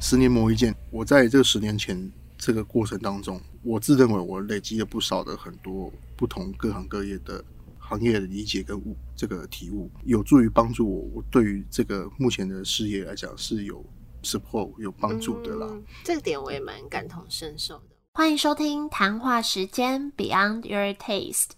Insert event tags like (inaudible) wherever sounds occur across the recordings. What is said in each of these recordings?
十年磨一剑，我在这十年前这个过程当中，我自认为我累积了不少的很多不同各行各业的行业的理解跟悟这个体悟，有助于帮助我，我对于这个目前的事业来讲是有 support 有帮助的啦。嗯这个点我也蛮感同身受的。欢迎收听谈话时间 Beyond Your Taste。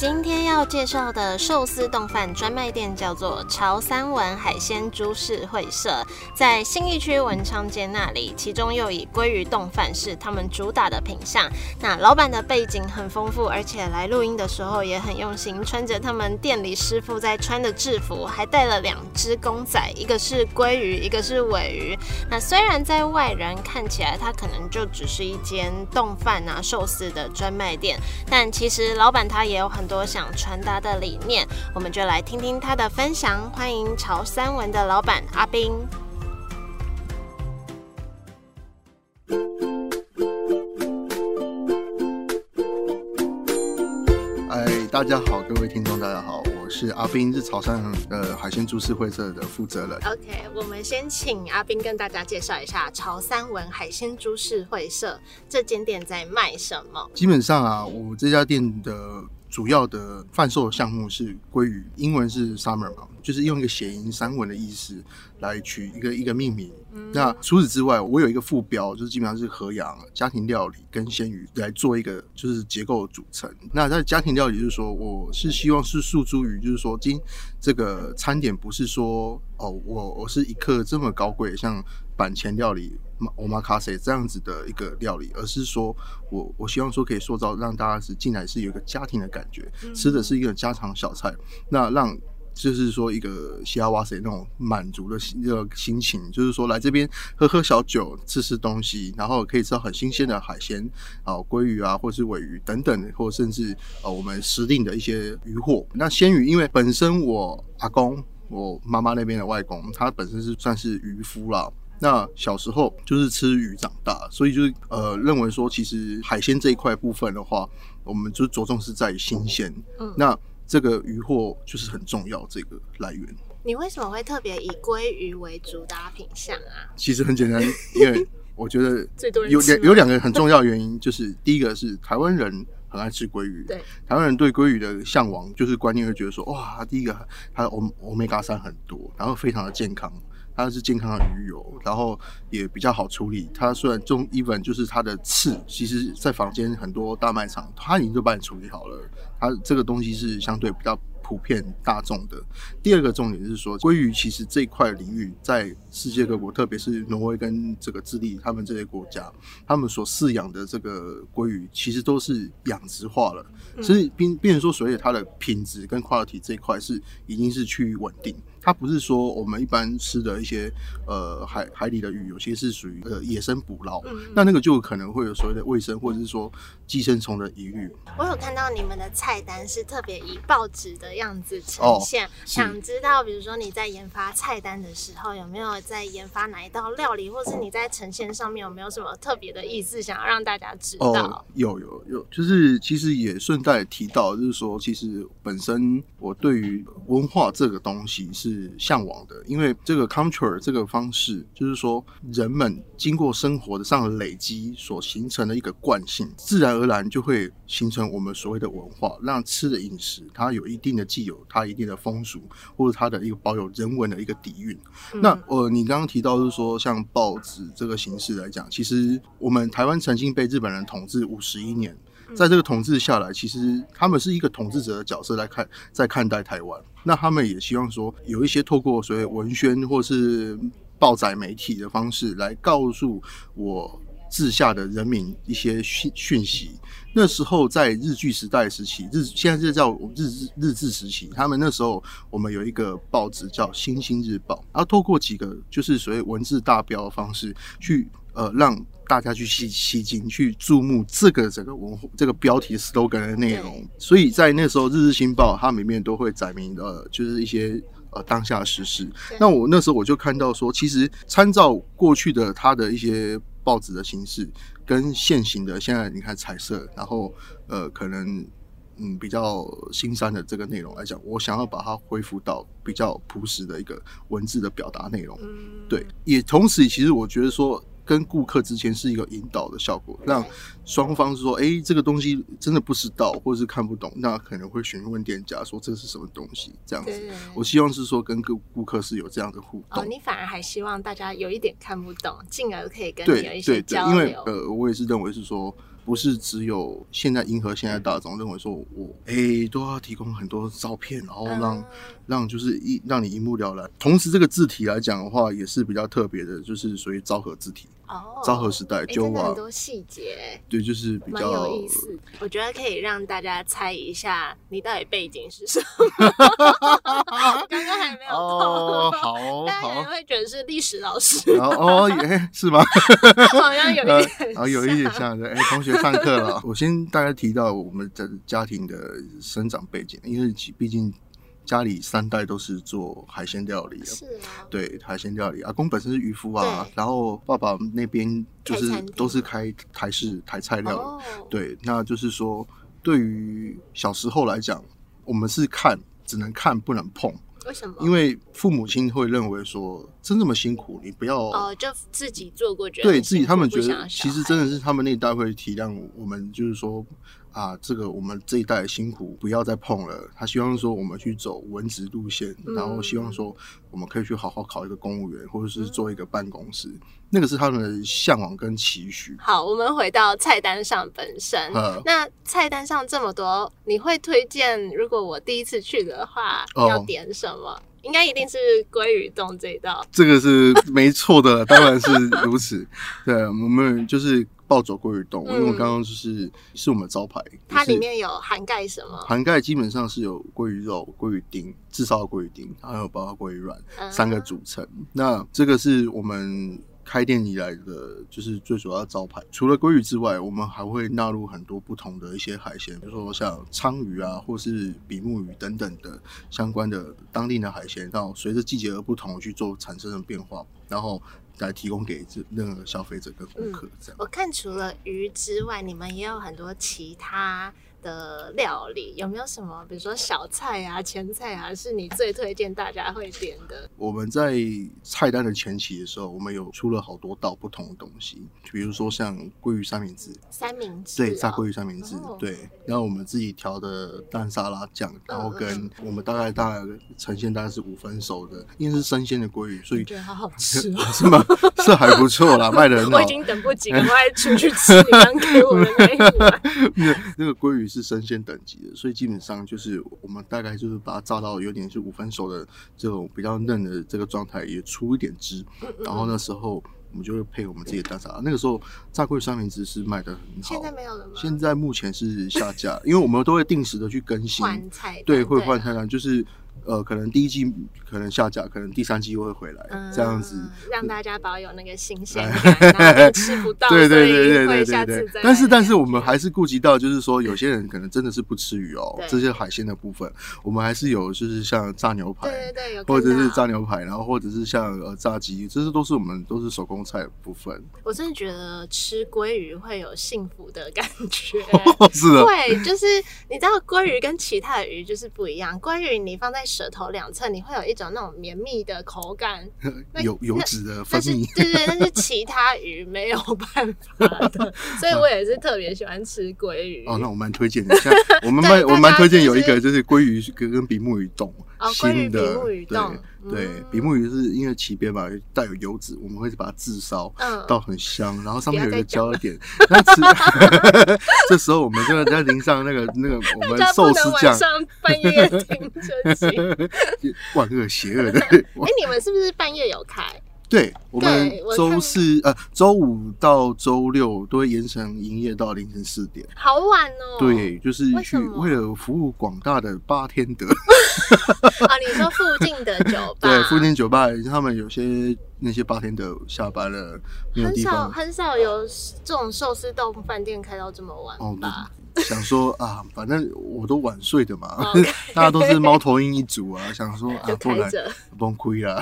今天要介绍的寿司冻饭专卖店叫做潮三文海鲜株式会社，在信义区文昌街那里，其中又以鲑鱼冻饭是他们主打的品相。那老板的背景很丰富，而且来录音的时候也很用心，穿着他们店里师傅在穿的制服，还带了两只公仔，一个是鲑鱼，一个是尾鱼。那虽然在外人看起来，它可能就只是一间冻饭啊寿司的专卖店，但其实老板他也有很多想传达的理念，我们就来听听他的分享。欢迎潮三文的老板阿斌。哎，大家好，各位听众，大家好，我是阿斌，是潮汕呃海鲜株式会社的负责人。OK，我们先请阿斌跟大家介绍一下潮三文海鲜株式会社这间店在卖什么。基本上啊，我这家店的主要的贩售项目是鲑鱼，英文是 summer 嘛，就是用一个谐音三文的意思。来取一个一个命名。那除此之外，我有一个副标，就是基本上是河洋家庭料理跟鲜鱼来做一个就是结构组成。那在家庭料理，就是说我是希望是诉诸于，就是说今这个餐点不是说哦，我我是一克这么高贵，像板前料理。欧玛卡塞这样子的一个料理，而是说我我希望说可以塑造让大家是进来是有一个家庭的感觉，吃的是一个家常小菜，那让就是说一个西亚哇塞那种满足的心这个心情，就是说来这边喝喝小酒，吃吃东西，然后可以吃到很新鲜的海鲜啊，鲑鱼啊，或是尾鱼等等，或甚至呃我们时令的一些渔获。那鲜鱼，因为本身我阿公。我妈妈那边的外公，他本身是算是渔夫啦，那小时候就是吃鱼长大，所以就是呃认为说，其实海鲜这一块部分的话，我们就着重是在于新鲜。嗯那这个渔获就是很重要这个来源。你为什么会特别以鲑鱼为主打品相啊？其实很简单，因为我觉得 (laughs) 最多人有两有两个很重要的原因，就是第一个是台湾人很爱吃鲑鱼，对，台湾人对鲑鱼的向往就是观念会觉得说，哇，第一个它欧欧米伽三很多，然后非常的健康。它是健康的鱼油，然后也比较好处理。它虽然中 even 就是它的刺，其实在房间很多大卖场，它已经都帮你处理好了。它这个东西是相对比较普遍大众的。第二个重点是说，鲑鱼其实这一块领域在世界各国，特别是挪威跟这个智利他们这些国家，他们所饲养的这个鲑鱼，其实都是养殖化了，所以并变成说，所以它的品质跟 quality 这一块是已经是趋于稳定。它不是说我们一般吃的一些呃海海里的鱼，有些是属于呃野生捕捞，嗯那那个就可能会有所谓的卫生或者是说寄生虫的疑虑。我有看到你们的菜单是特别以报纸的样子呈哦现，是想知道，比如说你在研发菜单的时候，有没有在研发哪一道料理，或是你在呈现上面有没有什么特别的意思，想要让大家知道？哦，有有有，就是其实也顺带提到，就是说，其实本身我对于文化这个东西是向往的，因为这个 culture 这个方式，就是说人们经过生活的上的累积所形成的一个惯性，自然而然就会形成我们所谓的文化，让吃的饮食它有一定的既有它一定的风俗，或者它的一个保有人文的一个底蕴。嗯那呃，你刚刚提到是说，像报纸这个形式来讲，其实我们台湾曾经被日本人统治五十一年，在这个统治下来，其实他们是一个统治者的角色来看，在看待台湾。那他们也希望说，有一些透过所谓文宣或是报载媒体的方式来告诉我治下的人民一些讯讯息。那时候在日据时代时期，日现在是叫日日日治时期，他们那时候我们有一个报纸叫《星星日报》，然后透过几个就是所谓文字大标的方式去呃让大家去吸吸睛，去注目这个整个文化这个标题 slogan 的内容。所以在那时候，《日日新报》它里面都会载明呃，就是一些呃当下的时事。那我那时候我就看到说，其实参照过去的它的一些报纸的形式，跟现行的现在你看彩色，然后呃可能嗯比较新三的这个内容来讲，我想要把它恢复到比较朴实的一个文字的表达内容。嗯，对，也同时其实我觉得说。跟顾客之间是一个引导的效果，让双方说：“哎，这个东西真的不知道，或者是看不懂，那可能会询问店家说这是什么东西。”这样子，我希望是说跟顾顾客是有这样的互动。哦，你反而还希望大家有一点看不懂，进而可以跟你有一些交流。因为呃，我也是认为是说。不是只有现在迎合现在大众认为说我哎都要提供很多照片，然后让让就是一让你一目了然。同时这个字体来讲的话，也是比较特别的，就是属于昭和字体。哦，昭和时代就很多细节，对，就是比较有意思。我觉得可以让大家猜一下，你到底背景是什么？刚刚还没有哦，好，大家会觉得是历史老师。哦，耶，(laughs) 是吗？好像有一点，(laughs) 啊，有一点像的。哎，同学上课了。我先大概提到我们的家庭的生长背景，因为毕竟。家里三代都是做海鲜料理的，是啊，对海鲜料理。阿公本身是渔夫啊，然后爸爸那边就是都是开台式台菜料理。对，那就是说，对于小时候来讲，我们是看，只能看不能碰。为什么？因为父母亲会认为说，真这么辛苦，你不要哦，就自己做过，觉得对自己他们觉得其实真的是他们那一代会体谅我们，就是说。啊，这个我们这一代辛苦，不要再碰了。他希望说我们去走文职路线，然后希望说我们可以去好好考一个公务员，或者是做一个办公室。那个是他们的向往跟期许。好，我们回到菜单上本身。那菜单上这么多，你会推荐？如果我第一次去的话，要点什么？应该一定是鲑鱼冻这一道。这个是没错的，当然是如此。(laughs) 对，我们就是。暴走鲑鱼冻，因为我刚刚就是是我们招牌。它里面有涵盖什么？涵盖基本上是有鲑鱼肉、鲑鱼丁、炙烧的鲑鱼丁，还有包括鲑鱼卵三个组成。那这个是我们开店以来的，就是最主要的招牌。除了鲑鱼之外，我们还会纳入很多不同的一些海鲜，比如说像鲳鱼啊，或是比目鱼等等的相关的当地的海鲜，然后随着季节而不同去做产生的变化，然后。来提供给这任何消费者跟顾客这样。我看除了鱼之外，你们也有很多其他。的料理有没有什么，比如说小菜啊、前菜啊，是你最推荐大家会点的？我们在菜单的前期的时候，我们有出了好多道不同的东西，比如说像鲑鱼三明治，三明治对，炸鲑鱼三明治对，然后我们自己调的蛋沙拉酱，然后跟我们大概大概呈现大概是五分熟的，因为是生鲜的鲑鱼，所以觉得好好吃，(laughs) 是吗？(laughs) 是还不错啦，卖的很好。我已经等不及了，我还出去吃你刚给我的那一碗。(laughs) 那那个鲑鱼。是生鲜等级的，所以基本上就是我们大概就是把它炸到有点是五分熟的这种比较嫩的这个状态，也出一点汁，然后那时候我们就会配我们自己的蛋沙。那个时候炸桂三明治是卖的很好，现在没有了吗？现在目前是下架，因为我们都会定时的去更新，对，会换菜单，就是。呃，可能第一季可能下架，可能第三季又会回来，这样子让大家保有那个新鲜 (laughs) 感，吃不到，(laughs) 对对对对对对。但是但是我们还是顾及到，就是说有些人可能真的是不吃鱼哦，这些海鲜的部分，我们还是有就是像炸牛排，对对对，或者是炸牛排，然后或者是像呃炸鸡，这些都是我们都是手工菜的部分。我真的觉得吃鲑鱼会有幸福的感觉，(laughs) 是的，对，就是你知道鲑鱼跟其他的鱼就是不一样，鲑鱼你放在舌头两侧，你会有一种那种绵密的口感，(laughs) 油油脂的分泌。对对，但是其他鱼没有办法的，(laughs) 所以我也是特别喜欢吃鲑鱼。哦，那我蛮推荐的，(laughs) 像我们蛮我蛮推荐有一个就是鲑鱼跟跟比目鱼冻。新的对对，比目鱼是因为鳍边嘛带有油脂，我们会把它炙烧到很香，然后上面有一个焦点。(laughs) 那吃 (laughs) 这时候我们就在淋上那个那个我们寿司酱。半夜听着起，(laughs) 万恶邪恶的。哎，你们是不是半夜有开？对，我们周四呃周五到周六都会延长营业到凌晨四点，好晚哦。对，就是去为了服务广大的八天德。啊，(laughs) 你说附近的酒吧？(laughs) 对，附近酒吧他们有些那些八天德下班了，很少很少有这种寿司豆腐饭店开到这么晚吧？想说啊，反正我都晚睡的嘛 (laughs) 大家都是猫头鹰一族啊，想说啊，不然崩溃啦。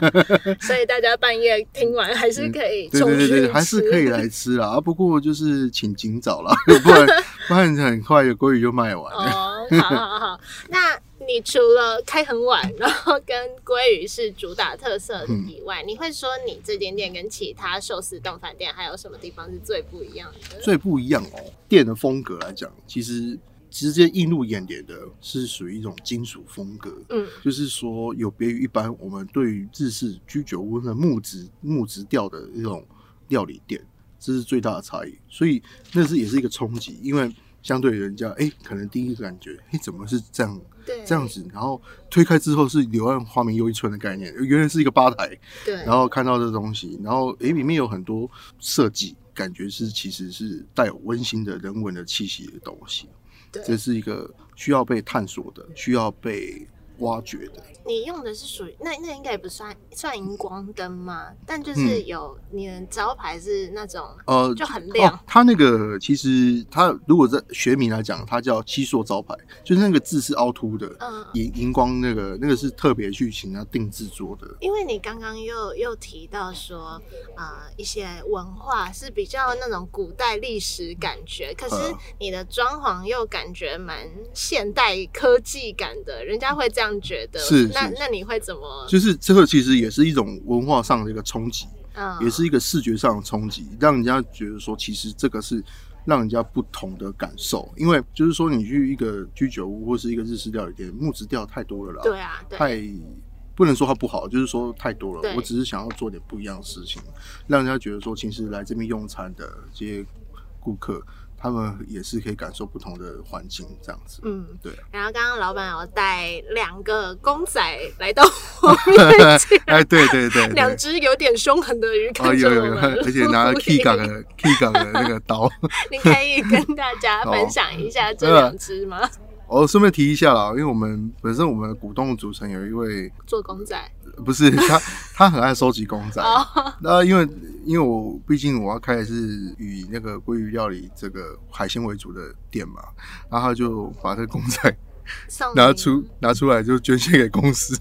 (laughs) 所以大家半夜听完还是可以对对对对，还是可以来吃啦。啊，不过就是请尽早啦，(laughs) 不然不然很快的鲑鱼就卖完了。哦，好好好。那你除了开很晚，然后跟鲑鱼是主打特色嗯以外，你会说你这间店跟其他寿司冻饭店还有什么地方是最不一样的？最不一样哦，店的风格来讲，其实直接映入眼帘的是属于一种金属风格。嗯就是说，有别于一般我们对于日式居酒屋的木质木质调的一种料理店，这是最大的差异。所以那是也是一个冲击，因为相对人家，哎、可能第一个感觉，哎、怎么是这样对，这样子？然后推开之后是柳暗花明又一村的概念，原来是一个吧台，对，然后看到这东西，然后哎里面有很多设计，感觉是其实是带有温馨的人文的气息的东西。对这是一个需要被探索的，需要被挖掘的。你用的是属于那那应该也不算算荧光灯嘛，但就是嗯有你的招牌是那种呃，就很亮哦。它那个其实它如果在学名来讲，它叫七硕招牌，就是那个字是凹凸的，嗯荧荧光那个那个是特别去请要定制做的。因为你刚刚又又提到说，呃，一些文化是比较那种古代历史感觉，可是呃你的装潢又感觉蛮现代科技感的，人家会这样觉得。是是那那你会怎么？就是这个其实也是一种文化上的一个冲击。嗯，也是一个视觉上的冲击，让人家觉得说，其实这个是让人家不同的感受。因为就是说，你去一个居酒屋或是一个日式料理店，木质调太多了啦，对啊，对，太不能说它不好，就是说太多了。我只是想要做点不一样的事情，让人家觉得说，其实来这边用餐的这些顾客，他们也是可以感受不同的环境，这样子。嗯。对。然后刚刚老板有带两个公仔来到我面前，(laughs) 哎，对对对对，两只有点凶狠的鱼哦看着有有有，而且拿 (laughs) key 港的 key 港的那个刀。(laughs) 你可以跟大家分享一下这两只吗？我顺便提一下啦，因为我们本身我们的股东组成有一位做公仔不是他，他很爱收集公仔。哦，那因为因为我毕竟我要开的是以那个鲑鱼料理这个海鲜为主的店嘛，然后他就把这个公仔拿出拿出来就捐献给公司。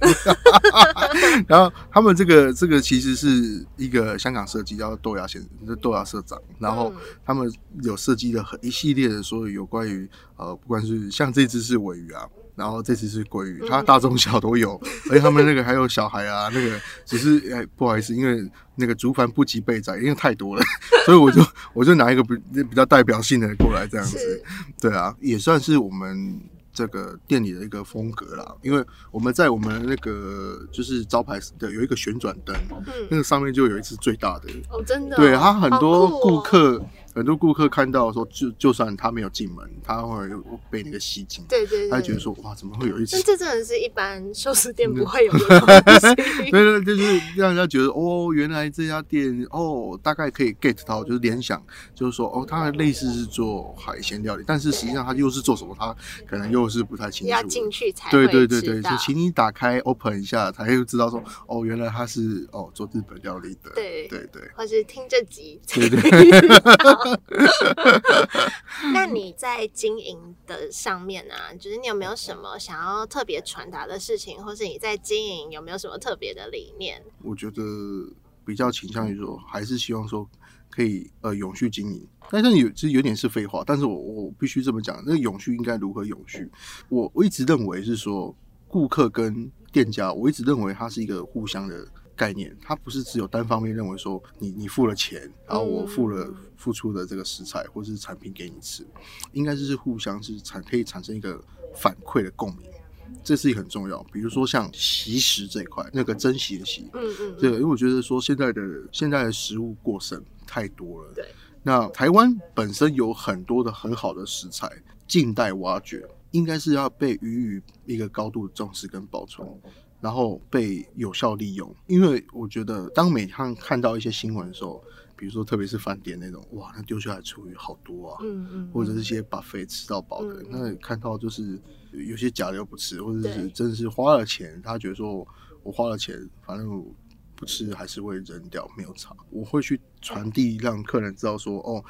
(laughs) 然后他们这个这个其实是一个香港设计叫豆芽先生，豆芽社长，然后嗯他们有设计了很一系列的所有有关于呃，不管是像这只是尾鱼啊。然后这次是鲑鱼，它大中小都有，(laughs) 而且他们那个还有小孩啊，那个只是哎不好意思，因为那个竹盘不及备载，因为太多了，(laughs) 所以我就我就拿一个比比较代表性的过来这样子，对啊，也算是我们这个店里的一个风格啦。因为我们在我们那个就是招牌的有一个旋转灯，那嗯，个上面就有一只最大的，哦，真的哦，对他很多顾客。很多顾客看到说，就就算他没有进门，他会被那个吸睛，对对对，他会觉得说，哇，怎么会有一只但这真的是一般寿司店不会有的 (laughs) 东西。对对，就是让人家觉得哦，原来这家店哦，大概可以 get 到，就是联想，就是说哦，它类似是做海鲜料理，但是实际上它又是做什么，他可能又是不太清楚。要进去才对会对对对，就请你打开 open 一下，才会知道说哦，原来他是哦做日本料理的。对对对，或是听这集对对。(laughs) 那你在经营的上面啊，就是你有没有什么想要特别传达的事情，或是你在经营有没有什么特别的理念？我觉得比较倾向于说，还是希望说可以呃永续经营。但是有其实有点是废话，但是我我必须这么讲，那个永续应该如何永续？我我一直认为是说，顾客跟店家，我一直认为它是一个互相的概念，它不是只有单方面认为说你你付了钱，然后我付了付出的这个食材或是产品给你吃，应该就是互相是产可以产生一个反馈的共鸣。这是一个很重要，比如说像习食这一块，那个珍惜的习，嗯嗯，对，因为我觉得说现在的现在的食物过剩太多了。对，那台湾本身有很多的很好的食材，近代挖掘，应该是要被予以一个高度重视跟保存，然后被有效利用。因为我觉得，当每趟看到一些新闻的时候，比如说特别是饭店那种，哇，那丢下来厨余好多啊，嗯嗯，或者是一些把肥吃到饱的，嗯那看到就是有些假的又不吃，或者是真的是花了钱，他觉得说我花了钱，反正我不吃还是会扔掉，没有差。我会去传递让客人知道说，哦，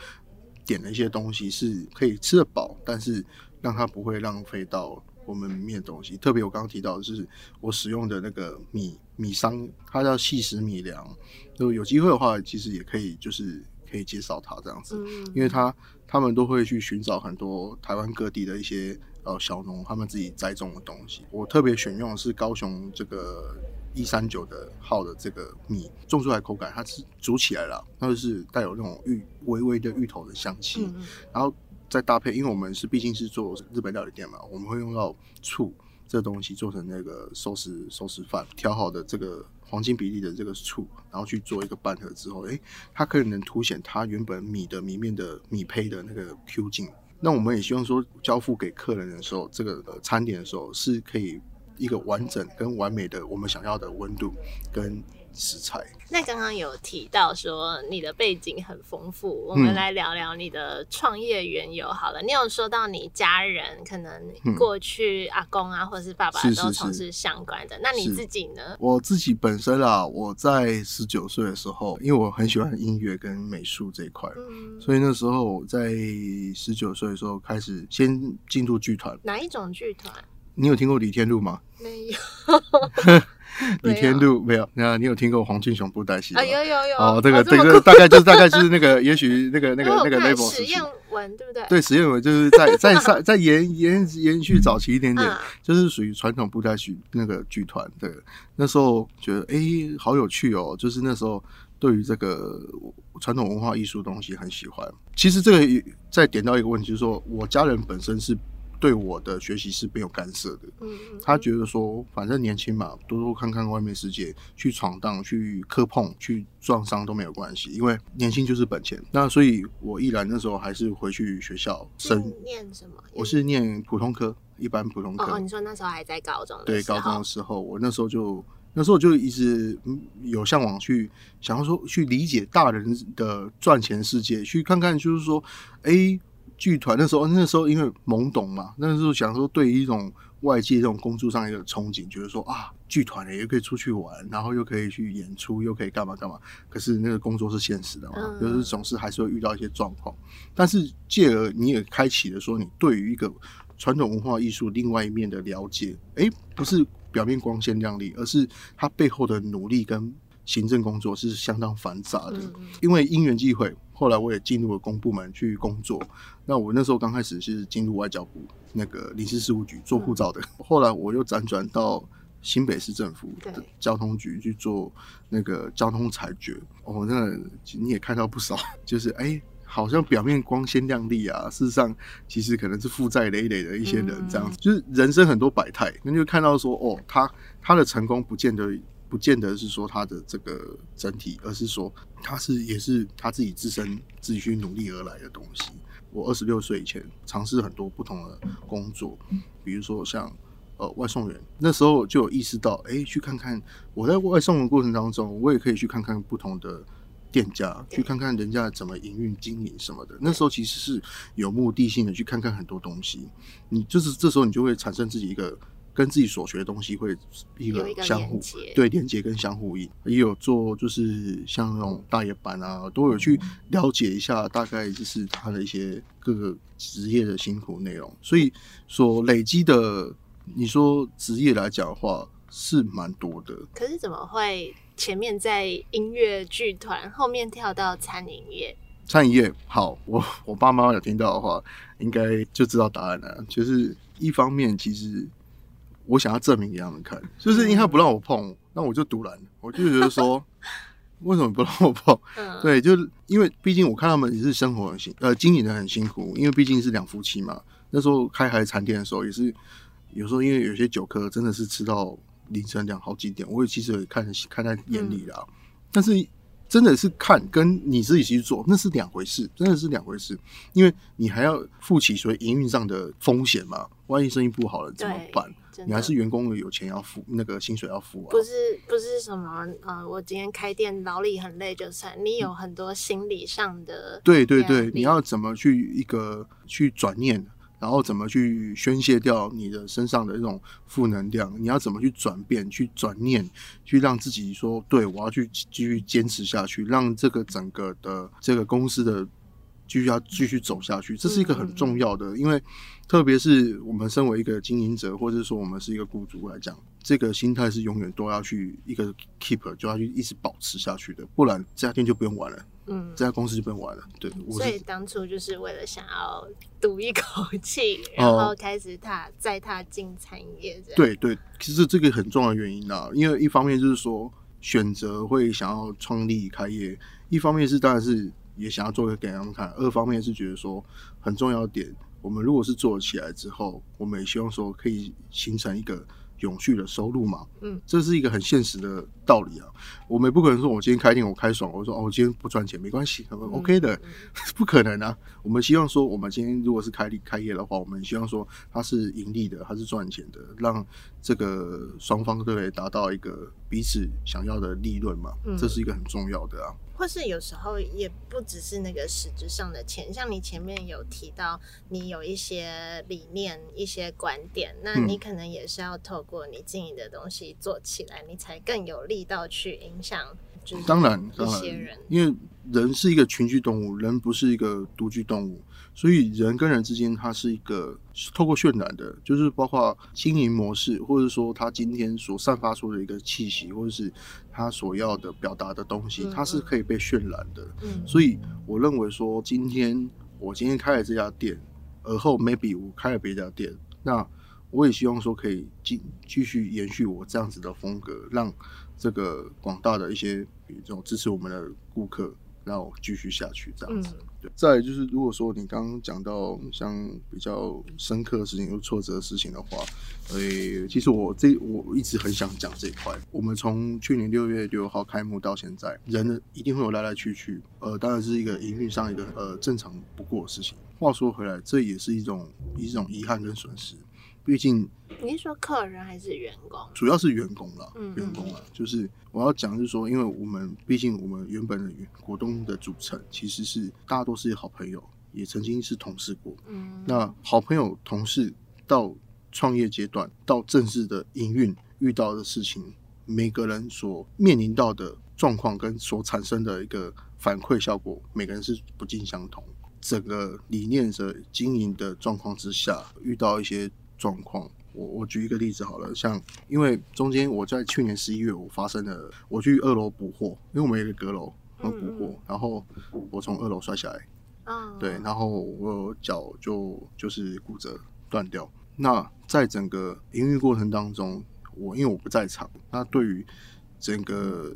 点了一些东西是可以吃得饱，但是让他不会浪费到我们里面的东西。特别我刚刚提到的是我使用的那个米米商，它叫细食米粮。就有机会的话，其实也可以就是可以介绍它这样子，嗯因为它他们都会去寻找很多台湾各地的一些呃小农他们自己栽种的东西。我特别选用的是高雄这个一三九的号的这个米，种出来口感它是煮起来了，它就是带有那种芋微微的芋头的香气，嗯嗯然后再搭配，因为我们是毕竟是做日本料理店嘛，我们会用到醋这东西做成那个寿司寿司饭，调好的这个黄金比例的这个醋，然后去做一个拌合之后，诶，它可能凸显它原本米的米面的米胚的那个 Q 劲。那我们也希望说，交付给客人的时候，这个餐点的时候是可以一个完整跟完美的我们想要的温度跟食材。那刚刚有提到说你的背景很丰富，我们嗯来聊聊你的创业缘由好了。你有说到你家人可能嗯过去阿公啊，或者是爸爸都从是事相关的，那你自己呢？我自己本身啊，我在十九岁的时候，因为我很喜欢音乐跟美术这一块，嗯，所以那时候我在十九岁的时候开始先进入剧团。哪一种剧团？你有听过李天禄吗？没有 (laughs) (laughs) 李天禄没有？那你有听过黄俊雄布袋戏吗？啊，有有有哦，这个这个大概就是大概就是那个，(laughs) 也许那个那个那个我有看 level 实验文对不对？对，实验文就是在在在 (laughs) 在延延延续早期一点点，嗯就是属于传统布袋戏那个剧团的。那时候觉得哎、诶好有趣哦，就是那时候对于这个传统文化艺术东西很喜欢。其实这个也再点到一个问题，就是说我家人本身是对我的学习是没有干涉的。嗯，嗯他觉得说，反正年轻嘛，多多看看外面世界，去闯荡、去磕碰、去撞伤都没有关系，因为年轻就是本钱。那所以，我毅然那时候还是回去学校升，念什么？我是念普通科，一般普通科。哦哦，你说那时候还在高中的对，时候高中的时候，我那时候就那时候就一直嗯有向往去想要说去理解大人的赚钱世界，去看看就是说，哎，剧团那时候那时候因为懵懂嘛，那时候想说对于一种外界这种工作上一个憧憬，觉得说啊，剧团也可以出去玩，然后又可以去演出，又可以干嘛干嘛。可是那个工作是现实的嘛，嗯就是总是还是会遇到一些状况。但是借而你也开启了说，你对于一个传统文化艺术另外一面的了解，诶，不是表面光鲜亮丽，而是它背后的努力跟行政工作是相当繁杂的。因为因缘际会，后来我也进入了公部门去工作。那我那时候刚开始是进入外交部那个领事事务局做护照的，后来我又辗转到新北市政府的交通局去做那个交通裁决。哦，那你也看到不少，(laughs) 就是哎。好像表面光鲜亮丽啊，事实上其实可能是负债累累的一些人，这样子，就是人生很多百态，那就看到说，哦，他他的成功不见得不见得是说他的这个整体，而是说他是也是他自己自身自己去努力而来的东西。我二十六岁以前尝试很多不同的工作，比如说像呃外送员，那时候就有意识到，哎、去看看我在外送的过程当中，我也可以去看看不同的。店家去看看人家怎么营运、经营什么的，那时候其实是有目的性的去看看很多东西。你就是这时候你就会产生自己一个跟自己所学的东西会一个相互对连接跟相互应，也有做就是像那种大夜班啊，都有去了解一下大概就是他的一些各个职业的辛苦内容，所以所累积的，你说职业来讲的话是蛮多的。可是怎么会前面在音乐剧团，后面跳到餐饮业？餐饮业好，我我爸妈有听到的话，应该就知道答案了。就是一方面，其实我想要证明给他们看，就是因为他不让我碰，那我就独揽，我就觉得说，(laughs) 为什么不让我碰？嗯，对，就是因为毕竟我看他们也是生活很辛，呃，经营的很辛苦，因为毕竟是两夫妻嘛。那时候开海产店的时候，也是有时候因为有些酒客真的是吃到凌晨两好几点，我也其实也看看在眼里啦。但是真的是看跟你自己去做那是两回事，真的是两回事，因为你还要负起所谓营运上的风险嘛。万一生意不好了怎么办？你还是员工有钱要付，那个薪水要付啊。不是不是什么呃，我今天开店劳力很累就算，你有很多心理上的对对对，你要怎么去一个去转念，然后怎么去宣泄掉你的身上的这种负能量？你要怎么去转变、去转念，去让自己说，对我要去继续坚持下去，让这个整个的这个公司的继续要继续走下去，这是一个很重要的，因为特别是我们身为一个经营者，或者说我们是一个雇主来讲，这个心态是永远都要去一个 keep 就要去一直保持下去的，不然这家店就不用玩了，嗯，这家公司就不用玩了。对，所以当初就是为了想要赌一口气，然后开始踏再踏进产业。对对，其实这个很重要的原因啊，因为一方面就是说选择会想要创立开业，一方面是当然是。也想要做个给他们看。二方面是觉得说很重要点，我们如果是做起来之后，我们也希望说可以形成一个。永续的收入嘛，嗯，这是一个很现实的道理啊。我们不可能说，我今天开店我开爽，我说哦，我今天不赚钱没关系，OK 的，(laughs) 不可能啊。我们希望说，我们今天如果是开开业的话，我们希望说它是盈利的，它是赚钱的，让这个双方都可以达到一个彼此想要的利润嘛，嗯这是一个很重要的啊。或是有时候也不只是那个实质上的钱，像你前面有提到，你有一些理念、一些观点，那你可能也是要透过你经营的东西做起来，你才更有力道去影响。当然，一些人，因为人是一个群居动物，人不是一个独居动物。所以人跟人之间，它是一个透过渲染的，就是包括经营模式，或者说他今天所散发出的一个气息，或者是他所要的表达的东西，它是可以被渲染的。嗯所以我认为说，今天我今天开了这家店，而后 maybe 我开了别家店，那我也希望说可以继继续延续我这样子的风格，让这个广大的一些这种支持我们的顾客。让我继续下去这样子。再就是，如果说你刚刚讲到像比较深刻的事情、有挫折的事情的话，呃，其实我这我一直很想讲这一块。我们从去年六月六号开幕到现在，人一定会有来来去去，呃，当然是一个营运上一个呃正常不过的事情。话说回来，这也是一种一种遗憾跟损失。毕竟，你是说客人还是员工？主要是员工了，员工了。就是我要讲，是说，因为我们毕竟我们原本的股东的组成其实是大家都是好朋友，也曾经是同事过。嗯，那好朋友、同事到创业阶段，到正式的营运遇到的事情，每个人所面临到的状况跟所产生的一个反馈效果，每个人是不尽相同。整个理念的经营的状况之下，遇到一些。状况，我我举一个例子好了，像因为中间我在去年十一月我发生了，我去二楼补货，因为我们有个阁楼要补货，然后我从二楼摔下来，嗯，对，然后我脚就就是骨折断掉。那在整个营运过程当中，我因为我不在场，那对于整个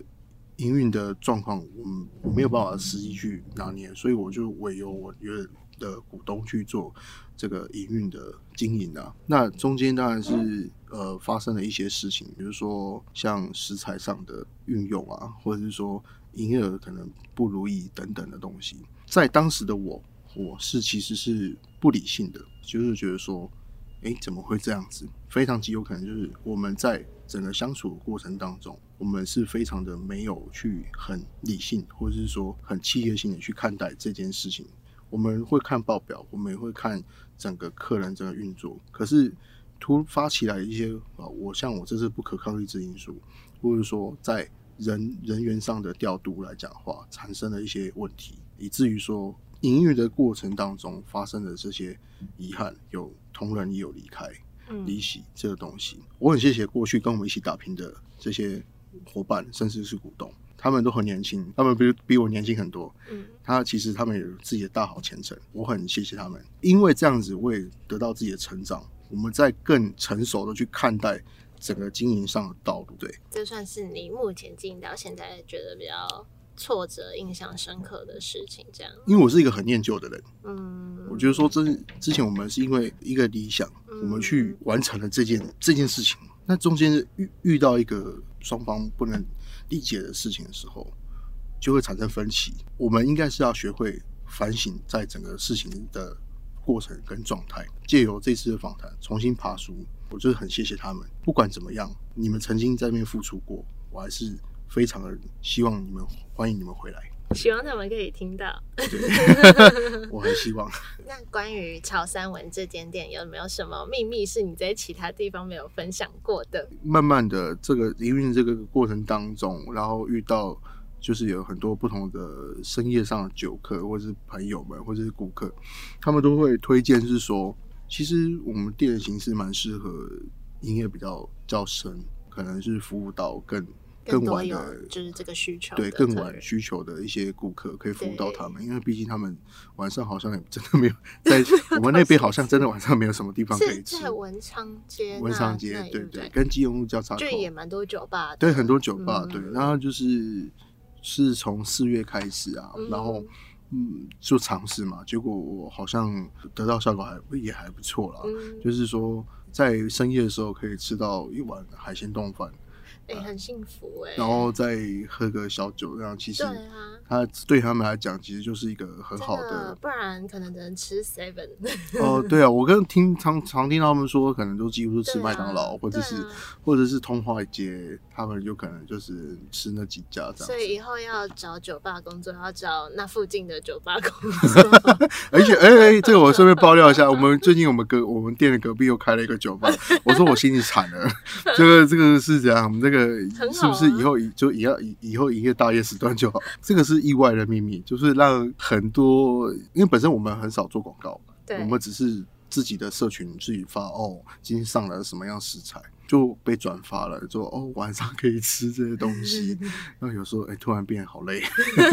营运的状况，我我没有办法实际去拿捏，所以我就委由我觉得。的股东去做这个营运的经营啊，那中间当然是呃发生了一些事情，比如说像食材上的运用啊，或者是说营业额可能不如意等等的东西，在当时的我，我是其实是不理性的，就是觉得说，哎，怎么会这样子？非常极有可能就是我们在整个相处的过程当中，我们是非常的没有去很理性，或者是说很契约性的去看待这件事情。我们会看报表，我们也会看整个客人整个运作。可是突发起来一些啊，我像我这是不可抗力之因素，或者说在人人员上的调度来讲话，产生了一些问题，以至于说营运的过程当中发生的这些遗憾，有同仁也有离开、离席这个东西。我很谢谢过去跟我们一起打拼的这些伙伴，甚至是股东。他们都很年轻，他们比比我年轻很多。嗯，他其实他们有自己的大好前程，我很谢谢他们，因为这样子我也得到自己的成长。我们在更成熟的去看待整个经营上的道路。对，这算是你目前经营到现在觉得比较挫折、印象深刻的事情。这样，因为我是一个很念旧的人。嗯，我觉得说，这之前我们是因为一个理想，我们去完成了这件这件事情，那中间遇遇到一个双方不能。理解的事情的时候，就会产生分歧。我们应该是要学会反省，在整个事情的过程跟状态。借由这次的访谈，重新爬书，我就是很谢谢他们。不管怎么样，你们曾经在那边付出过，我还是非常的希望你们欢迎你们回来。希望他们可以听到，(laughs) 我很希望。(laughs) 那关于潮三文这间店，有没有什么秘密是你在其他地方没有分享过的？慢慢的，这个营运这个过程当中，然后遇到就是有很多不同的深夜上的酒客，或者是朋友们，或者是顾客，他们都会推荐是说，其实我们店的形式蛮适合营业比较较深，可能是服务到更。更晚的，就是这个需求，对更晚需求的一些顾客可以服务到他们，因为毕竟他们晚上好像也真的没有 (laughs) 在我们那边，好像真的晚上没有什么地方可以吃。在文昌街，文昌街，对对，跟基隆路交叉口，就也蛮多酒吧，对，很多酒吧，对。然后就是是从四月开始啊，然后嗯，就尝试嘛，结果我好像得到效果还也还不错啦，就是说在深夜的时候可以吃到一碗海鲜冻饭。哎，很幸福哎，然后再喝个小酒，这样其实他对他们来讲，其实就是一个很好的。不然可能只能吃 seven。哦，对啊，我跟听常常听到他们说，可能都几乎是吃麦当劳，或者是或者是通化街，他们就可能就是吃那几家这样。所以以后要找酒吧工作，要找那附近的酒吧工作。(laughs) 而且，哎哎，这个我顺便爆料一下，我们最近我们隔我们店的隔壁又开了一个酒吧，我说我心里惨了，这个这个是怎样？我们这个。是不是以后以就以后以以后营业大夜时段就好？这个是意外的秘密，就是让很多，因为本身我们很少做广告，我们只是自己的社群自己发哦，今天上了什么样食材就被转发了，说哦晚上可以吃这些东西，(laughs) 然后有时候哎突然变好累，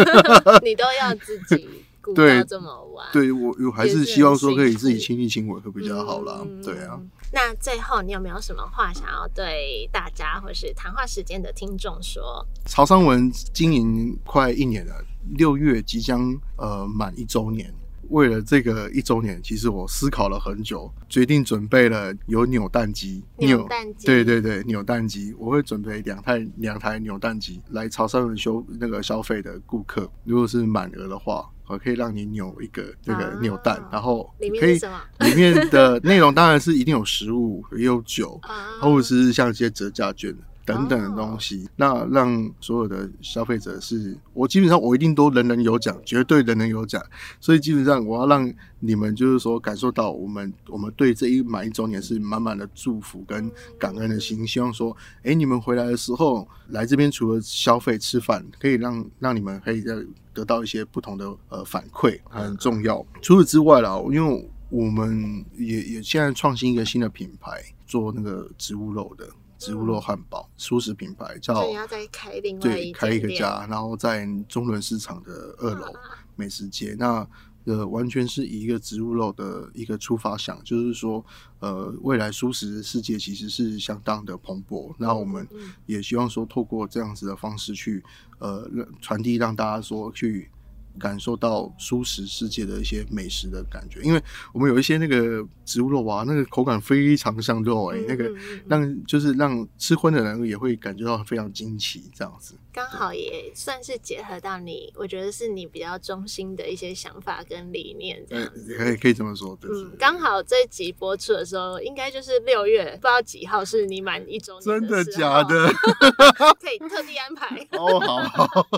(laughs) 你都要自己。对，这么晚，对我我还是希望说可以自己亲力亲为会比较好啦。对啊。那最后你有没有什么话想要对大家或是谈话时间的听众说？潮商文经营快一年了，六月即将呃满一周年。为了这个一周年，其实我思考了很久，决定准备了有扭蛋机，扭蛋机，对对对，扭蛋机，我会准备两台两台扭蛋机来潮汕文修那个消费的顾客，如果是满额的话，我可以让你扭一个这个扭蛋，然后可以里面的内容当然是一定有食物，也有酒，或者是像一些折价券。等等的东西，那让所有的消费者是，我基本上我一定都人人有奖，绝对人人有奖，所以基本上我要让你们就是说感受到我们我们对这一满一周年是满满的祝福跟感恩的心，希望说，哎，你们回来的时候来这边除了消费吃饭，可以让让你们可以再得到一些不同的呃反馈，很重要。除此之外啦，因为我们也也现在创新一个新的品牌，做那个植物肉的。植物肉汉堡，素食品牌叫你要再开另外对开一个家，然后在中仑市场的二楼美食街，那呃完全是以一个植物肉的一个出发想，就是说呃未来素食世界其实是相当的蓬勃，那我们也希望说透过这样子的方式去呃传递，让大家说去。感受到舒食世界的一些美食的感觉，因为我们有一些那个植物肉啊，那个口感非常像肉哎，那个让就是让吃荤的人也会感觉到非常惊奇，这样子。刚好也算是结合到你，我觉得是你比较中心的一些想法跟理念，这样子。可以可以这么说，嗯，刚好这集播出的时候，应该就是六月，不知道几号是你满一周年，真的假的？(laughs) 可以特地安排哦，好好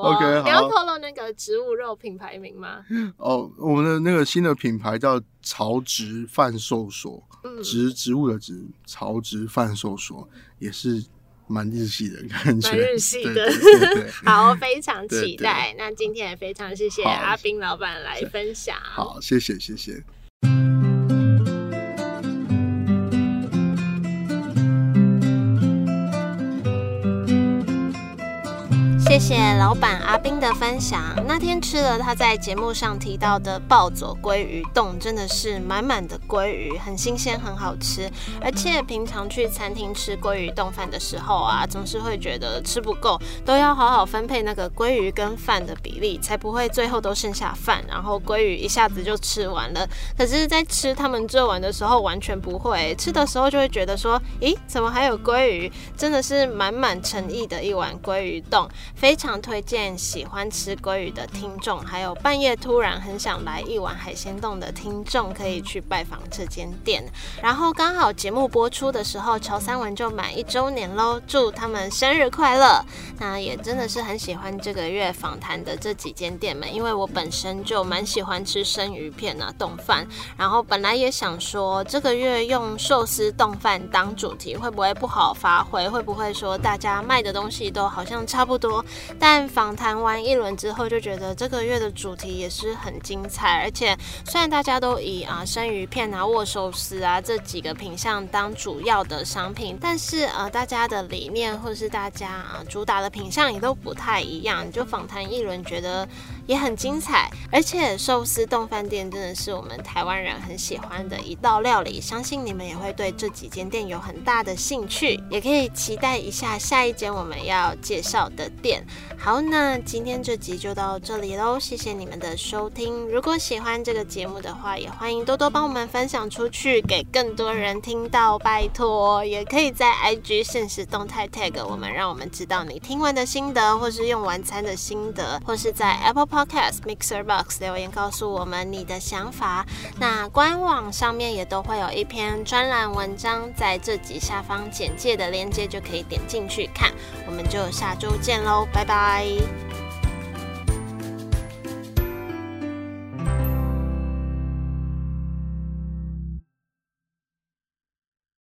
，OK，好。你要透露那个植物肉品牌名吗？哦，我们的那个新的品牌叫曹植贩售所，植植物的植，曹植贩售所也是。蛮日系的感觉，蛮日系的，(laughs) 好，非常期待。那今天也非常谢谢。阿斌老板来分享，好，谢谢，谢谢。谢老板阿斌的分享。那天吃了他在节目上提到的暴走鲑鱼冻，真的是满满的鲑鱼，很新鲜，很好吃。而且平常去餐厅吃鲑鱼冻饭的时候啊，总是会觉得吃不够，都要好好分配那个鲑鱼跟饭的比例，才不会最后都剩下饭，然后鲑鱼一下子就吃完了。可是，在吃他们这碗的时候，完全不会。吃的时候就会觉得说，咦，怎么还有鲑鱼？真的是满满诚意的一碗鲑鱼冻。非非常推荐喜欢吃鲑鱼的听众，还有半夜突然很想来一碗海鲜冻的听众，可以去拜访这间店。然后刚好节目播出的时候，乔三文就满一周年喽，祝他们生日快乐！那也真的是很喜欢这个月访谈的这几间店们，因为我本身就蛮喜欢吃生鱼片啊、冻饭。然后本来也想说，这个月用寿司冻饭当主题，会不会不好发挥？会不会说大家卖的东西都好像差不多？但访谈完一轮之后，就觉得这个月的主题也是很精彩。而且虽然大家都以啊生鱼片啊、握寿司啊这几个品相当主要的商品，但是呃大家的理念或是大家啊主打的品相也都不太一样。就访谈一轮，觉得也很精彩。而且寿司冻饭店真的是我们台湾人很喜欢的一道料理，相信你们也会对这几间店有很大的兴趣，也可以期待一下下一间我们要介绍的店。好，那今天这集就到这里喽，谢谢你们的收听。如果喜欢这个节目的话，也欢迎多多帮我们分享出去，给更多人听到，拜托。也可以在 IG 现实动态 tag 我们，让我们知道你听完的心得，或是用完餐的心得，或是在 Apple Podcast Mixer Box 留言告诉我们你的想法。那官网上面也都会有一篇专栏文章，在这集下方简介的链接就可以点进去看。我们就下周见喽，拜拜。